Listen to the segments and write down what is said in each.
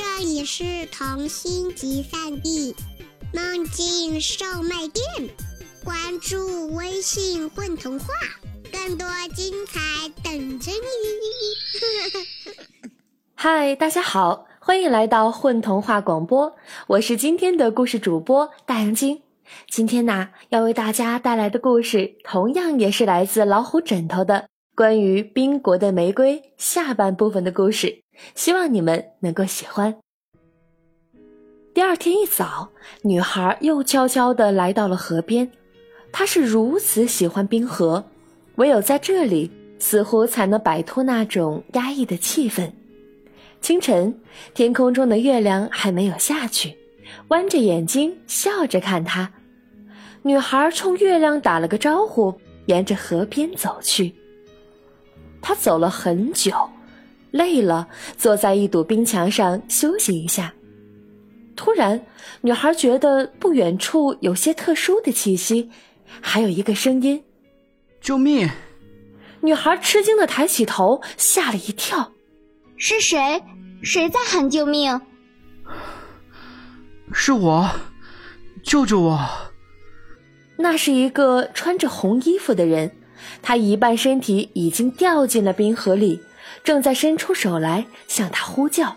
这里是童心集散地，梦境售卖店。关注微信“混童话”，更多精彩等着你。嗨，大家好，欢迎来到混童话广播，我是今天的故事主播大杨晶。今天呢，要为大家带来的故事，同样也是来自老虎枕头的关于冰国的玫瑰下半部分的故事。希望你们能够喜欢。第二天一早，女孩又悄悄地来到了河边。她是如此喜欢冰河，唯有在这里，似乎才能摆脱那种压抑的气氛。清晨，天空中的月亮还没有下去，弯着眼睛笑着看她。女孩冲月亮打了个招呼，沿着河边走去。她走了很久。累了，坐在一堵冰墙上休息一下。突然，女孩觉得不远处有些特殊的气息，还有一个声音：“救命！”女孩吃惊的抬起头，吓了一跳：“是谁？谁在喊救命？”“是我，救救我！”那是一个穿着红衣服的人，他一半身体已经掉进了冰河里。正在伸出手来向他呼叫。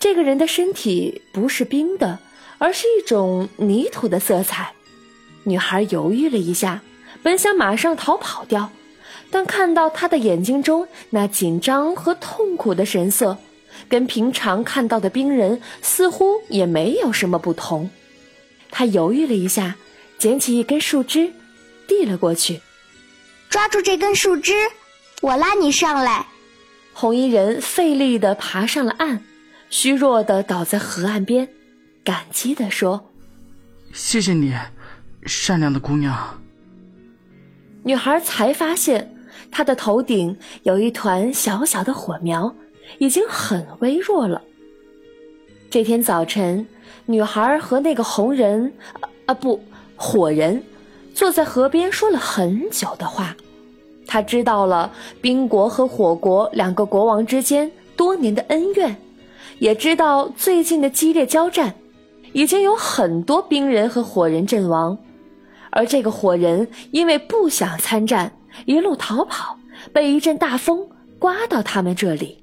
这个人的身体不是冰的，而是一种泥土的色彩。女孩犹豫了一下，本想马上逃跑掉，但看到他的眼睛中那紧张和痛苦的神色，跟平常看到的冰人似乎也没有什么不同。她犹豫了一下，捡起一根树枝，递了过去，抓住这根树枝。我拉你上来，红衣人费力地爬上了岸，虚弱地倒在河岸边，感激地说：“谢谢你，善良的姑娘。”女孩才发现，她的头顶有一团小小的火苗，已经很微弱了。这天早晨，女孩和那个红人，啊不，火人，坐在河边说了很久的话。他知道了冰国和火国两个国王之间多年的恩怨，也知道最近的激烈交战，已经有很多冰人和火人阵亡，而这个火人因为不想参战，一路逃跑，被一阵大风刮到他们这里。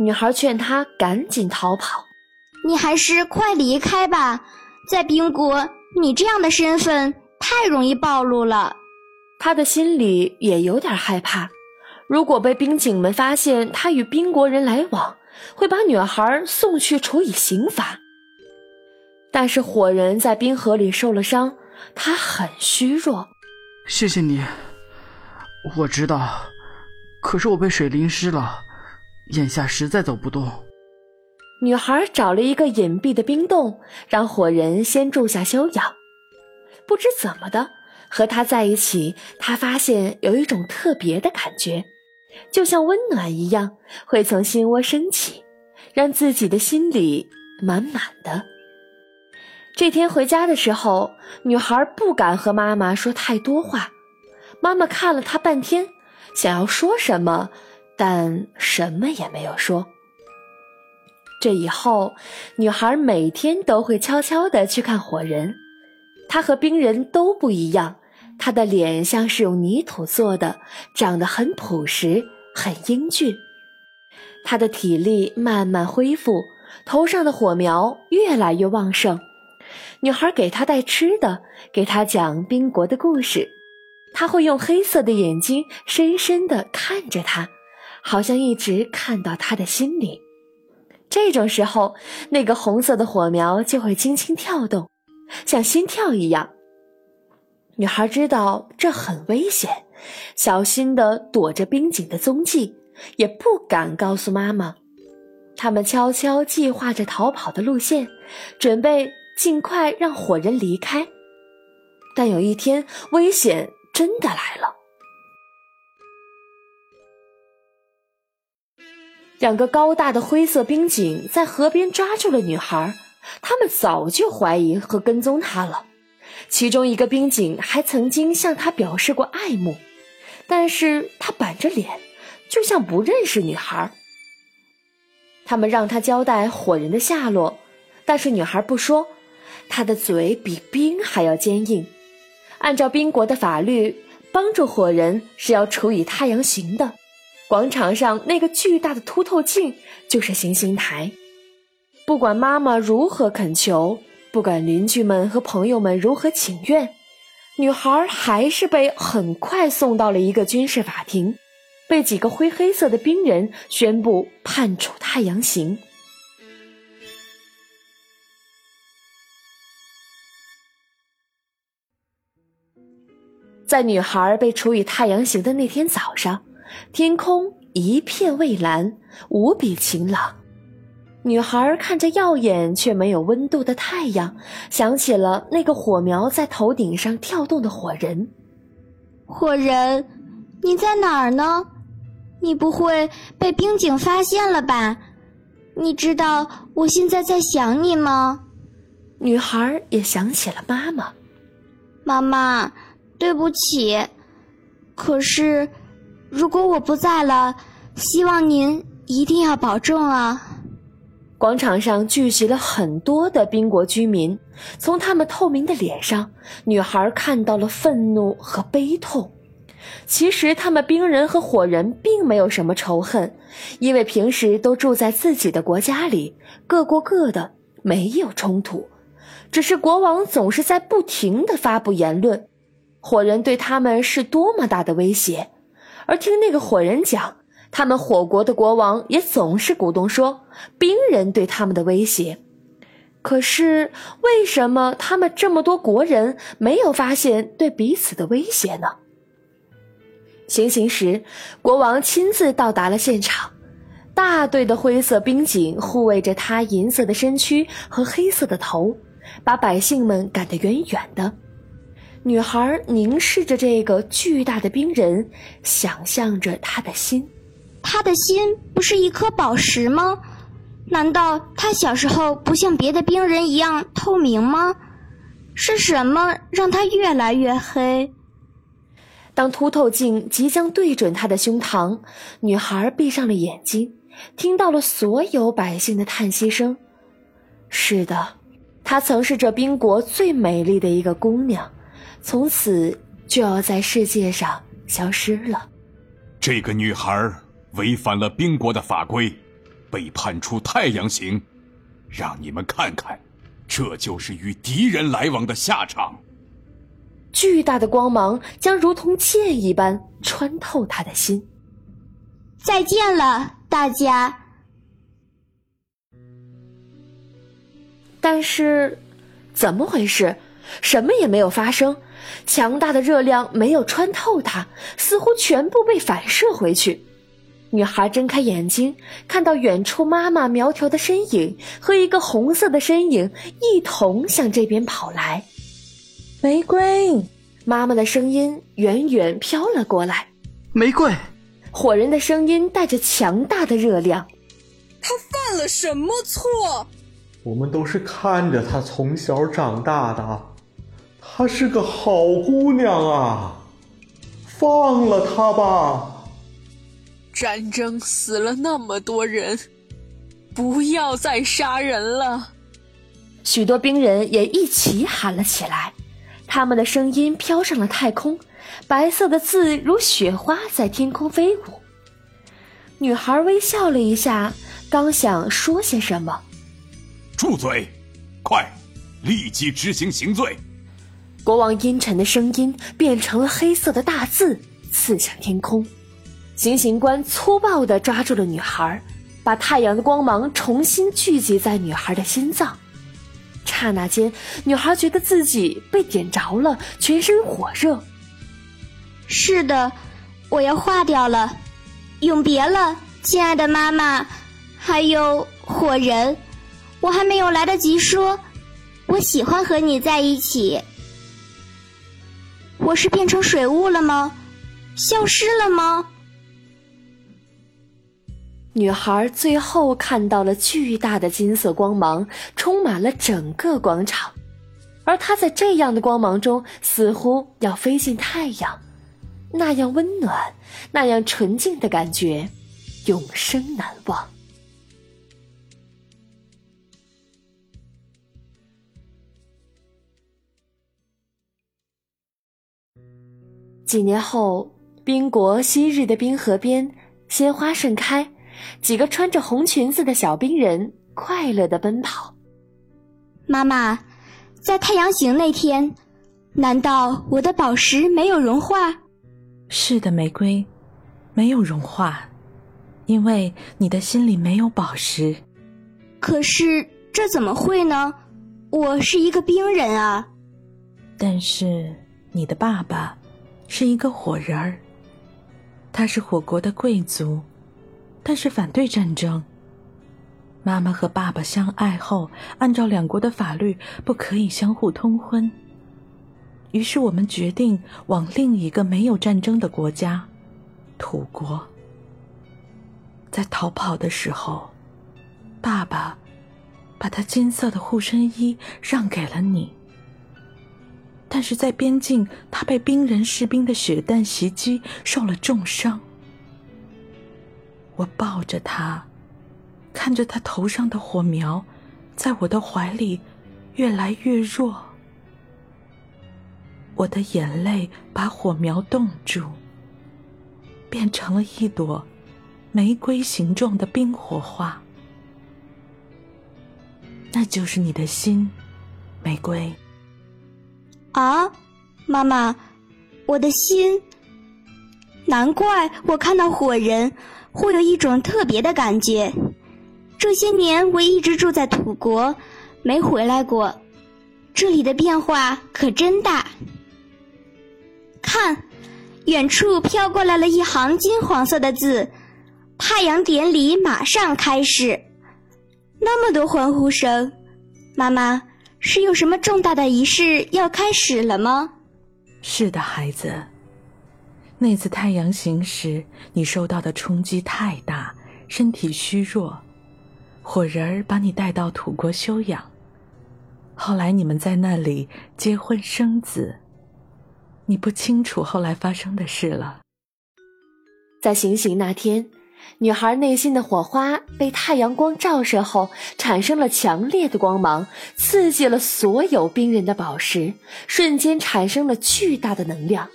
女孩劝他赶紧逃跑，你还是快离开吧，在冰国，你这样的身份太容易暴露了。他的心里也有点害怕，如果被兵警们发现他与宾国人来往，会把女孩送去处以刑罚。但是火人在冰河里受了伤，他很虚弱。谢谢你，我知道，可是我被水淋湿了，眼下实在走不动。女孩找了一个隐蔽的冰洞，让火人先住下休养。不知怎么的。和他在一起，他发现有一种特别的感觉，就像温暖一样，会从心窝升起，让自己的心里满满的。这天回家的时候，女孩不敢和妈妈说太多话。妈妈看了她半天，想要说什么，但什么也没有说。这以后，女孩每天都会悄悄地去看火人，她和冰人都不一样。他的脸像是用泥土做的，长得很朴实，很英俊。他的体力慢慢恢复，头上的火苗越来越旺盛。女孩给他带吃的，给他讲冰国的故事。他会用黑色的眼睛深深地看着他，好像一直看到他的心里。这种时候，那个红色的火苗就会轻轻跳动，像心跳一样。女孩知道这很危险，小心地躲着冰井的踪迹，也不敢告诉妈妈。他们悄悄计划着逃跑的路线，准备尽快让火人离开。但有一天，危险真的来了。两个高大的灰色冰井在河边抓住了女孩，他们早就怀疑和跟踪她了。其中一个兵警还曾经向他表示过爱慕，但是他板着脸，就像不认识女孩。他们让他交代火人的下落，但是女孩不说，她的嘴比冰还要坚硬。按照冰国的法律，帮助火人是要处以太阳刑的。广场上那个巨大的凸透镜就是行刑台。不管妈妈如何恳求，不管邻居们和朋友们如何请愿，女孩还是被很快送到了一个军事法庭。被几个灰黑色的兵人宣布判处太阳刑。在女孩被处以太阳刑的那天早上，天空一片蔚蓝，无比晴朗。女孩看着耀眼却没有温度的太阳，想起了那个火苗在头顶上跳动的火人。火人，你在哪儿呢？你不会被冰警发现了吧？你知道我现在在想你吗？女孩也想起了妈妈。妈妈，对不起。可是，如果我不在了，希望您一定要保重啊。广场上聚集了很多的宾国居民，从他们透明的脸上，女孩看到了愤怒和悲痛。其实他们冰人和火人并没有什么仇恨，因为平时都住在自己的国家里，各过各的，没有冲突。只是国王总是在不停地发布言论，火人对他们是多么大的威胁。而听那个火人讲，他们火国的国王也总是鼓动说冰人对他们的威胁。可是为什么他们这么多国人没有发现对彼此的威胁呢？行刑时，国王亲自到达了现场，大队的灰色兵警护卫着他银色的身躯和黑色的头，把百姓们赶得远远的。女孩凝视着这个巨大的冰人，想象着他的心。他的心不是一颗宝石吗？难道他小时候不像别的冰人一样透明吗？是什么让他越来越黑？当凸透镜即将对准她的胸膛，女孩闭上了眼睛，听到了所有百姓的叹息声。是的，她曾是这冰国最美丽的一个姑娘，从此就要在世界上消失了。这个女孩违反了冰国的法规，被判处太阳刑。让你们看看，这就是与敌人来往的下场。巨大的光芒将如同剑一般穿透他的心。再见了，大家。但是，怎么回事？什么也没有发生。强大的热量没有穿透它，似乎全部被反射回去。女孩睁开眼睛，看到远处妈妈苗条的身影和一个红色的身影一同向这边跑来。玫瑰，妈妈的声音远远飘了过来。玫瑰，火人的声音带着强大的热量。他犯了什么错？我们都是看着他从小长大的，她是个好姑娘啊！放了她吧。战争死了那么多人，不要再杀人了。许多兵人也一起喊了起来。他们的声音飘上了太空，白色的字如雪花在天空飞舞。女孩微笑了一下，刚想说些什么，住嘴！快，立即执行刑罪！国王阴沉的声音变成了黑色的大字，刺向天空。行刑官粗暴地抓住了女孩，把太阳的光芒重新聚集在女孩的心脏。刹那间，女孩觉得自己被点着了，全身火热。是的，我要化掉了，永别了，亲爱的妈妈，还有火人。我还没有来得及说，我喜欢和你在一起。我是变成水雾了吗？消失了吗？女孩最后看到了巨大的金色光芒，充满了整个广场，而她在这样的光芒中似乎要飞进太阳，那样温暖，那样纯净的感觉。永生难忘。几年后，冰国昔日的冰河边鲜花盛开。几个穿着红裙子的小冰人快乐地奔跑。妈妈，在太阳行那天，难道我的宝石没有融化？是的，玫瑰，没有融化，因为你的心里没有宝石。可是这怎么会呢？我是一个冰人啊。但是你的爸爸是一个火人儿，他是火国的贵族，但是反对战争。妈妈和爸爸相爱后，按照两国的法律不可以相互通婚。于是我们决定往另一个没有战争的国家——土国。在逃跑的时候，爸爸把他金色的护身衣让给了你。但是在边境，他被冰人士兵的血弹袭击，受了重伤。我抱着他。看着他头上的火苗，在我的怀里越来越弱，我的眼泪把火苗冻住，变成了一朵玫瑰形状的冰火花。那就是你的心，玫瑰。啊，妈妈，我的心。难怪我看到火人会有一种特别的感觉。这些年我一直住在土国，没回来过。这里的变化可真大。看，远处飘过来了一行金黄色的字：“太阳典礼马上开始。”那么多欢呼声，妈妈，是有什么重大的仪式要开始了吗？是的，孩子。那次太阳行时，你受到的冲击太大，身体虚弱。火人儿把你带到土国休养，后来你们在那里结婚生子。你不清楚后来发生的事了。在行刑那天，女孩内心的火花被太阳光照射后，产生了强烈的光芒，刺激了所有冰人的宝石，瞬间产生了巨大的能量。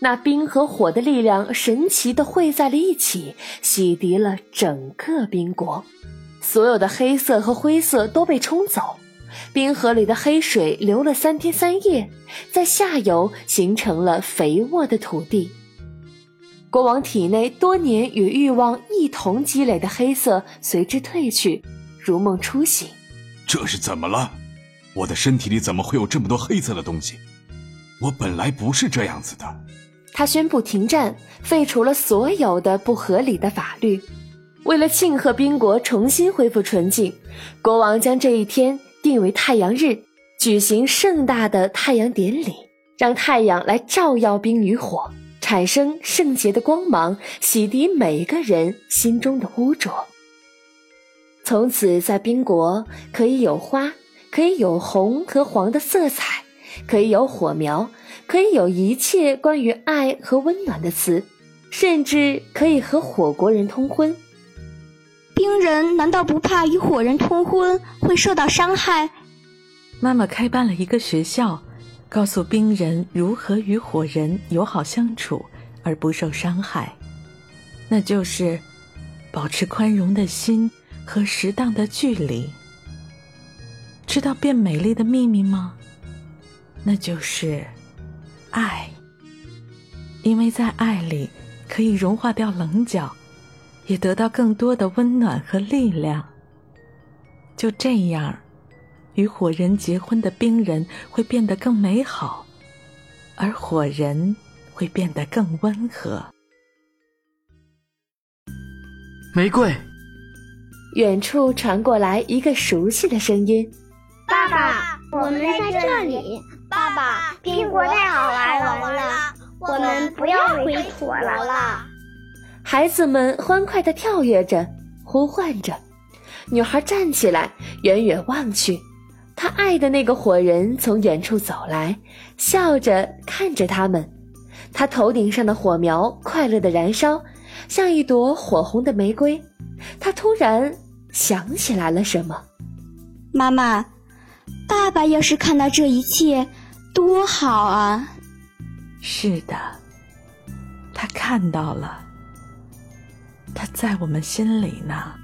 那冰和火的力量神奇的汇在了一起，洗涤了整个冰国。所有的黑色和灰色都被冲走，冰河里的黑水流了三天三夜，在下游形成了肥沃的土地。国王体内多年与欲望一同积累的黑色随之褪去，如梦初醒。这是怎么了？我的身体里怎么会有这么多黑色的东西？我本来不是这样子的。他宣布停战，废除了所有的不合理的法律。为了庆贺冰国重新恢复纯净，国王将这一天定为太阳日，举行盛大的太阳典礼，让太阳来照耀冰与火，产生圣洁的光芒，洗涤每个人心中的污浊。从此，在冰国可以有花，可以有红和黄的色彩，可以有火苗，可以有一切关于爱和温暖的词，甚至可以和火国人通婚。冰人难道不怕与火人通婚会受到伤害？妈妈开办了一个学校，告诉冰人如何与火人友好相处而不受伤害，那就是保持宽容的心和适当的距离。知道变美丽的秘密吗？那就是爱，因为在爱里可以融化掉棱角。也得到更多的温暖和力量。就这样，与火人结婚的冰人会变得更美好，而火人会变得更温和。玫瑰，远处传过来一个熟悉的声音：“爸爸，我们在这里。爸爸，冰国太好玩了，我们不要回土了。”孩子们欢快地跳跃着，呼唤着。女孩站起来，远远望去，她爱的那个火人从远处走来，笑着看着他们。他头顶上的火苗快乐地燃烧，像一朵火红的玫瑰。他突然想起来了什么：“妈妈，爸爸要是看到这一切，多好啊！”是的，他看到了，他在我们心里呢。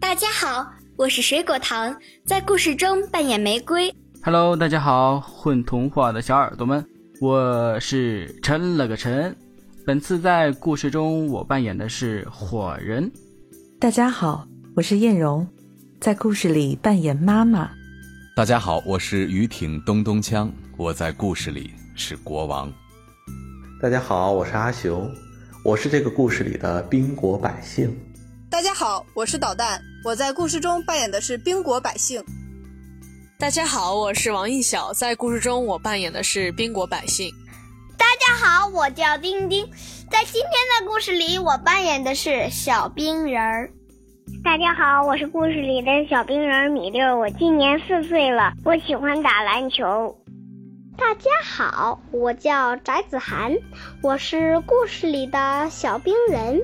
大家好，我是水果糖，在故事中扮演玫瑰。Hello，大家好，混童话的小耳朵们，我是陈了个陈。本次在故事中，我扮演的是火人。大家好，我是艳荣，在故事里扮演妈妈。大家好，我是于挺东东锵，我在故事里是国王。大家好，我是阿雄，我是这个故事里的宾国百姓。大家好，我是导弹，我在故事中扮演的是冰国百姓。大家好，我是王艺晓，在故事中我扮演的是冰国百姓。大家好，我叫丁丁，在今天的故事里，我扮演的是小冰人儿。大家好，我是故事里的小冰人米六，我今年四岁了，我喜欢打篮球。大家好，我叫翟子涵，我是故事里的小冰人。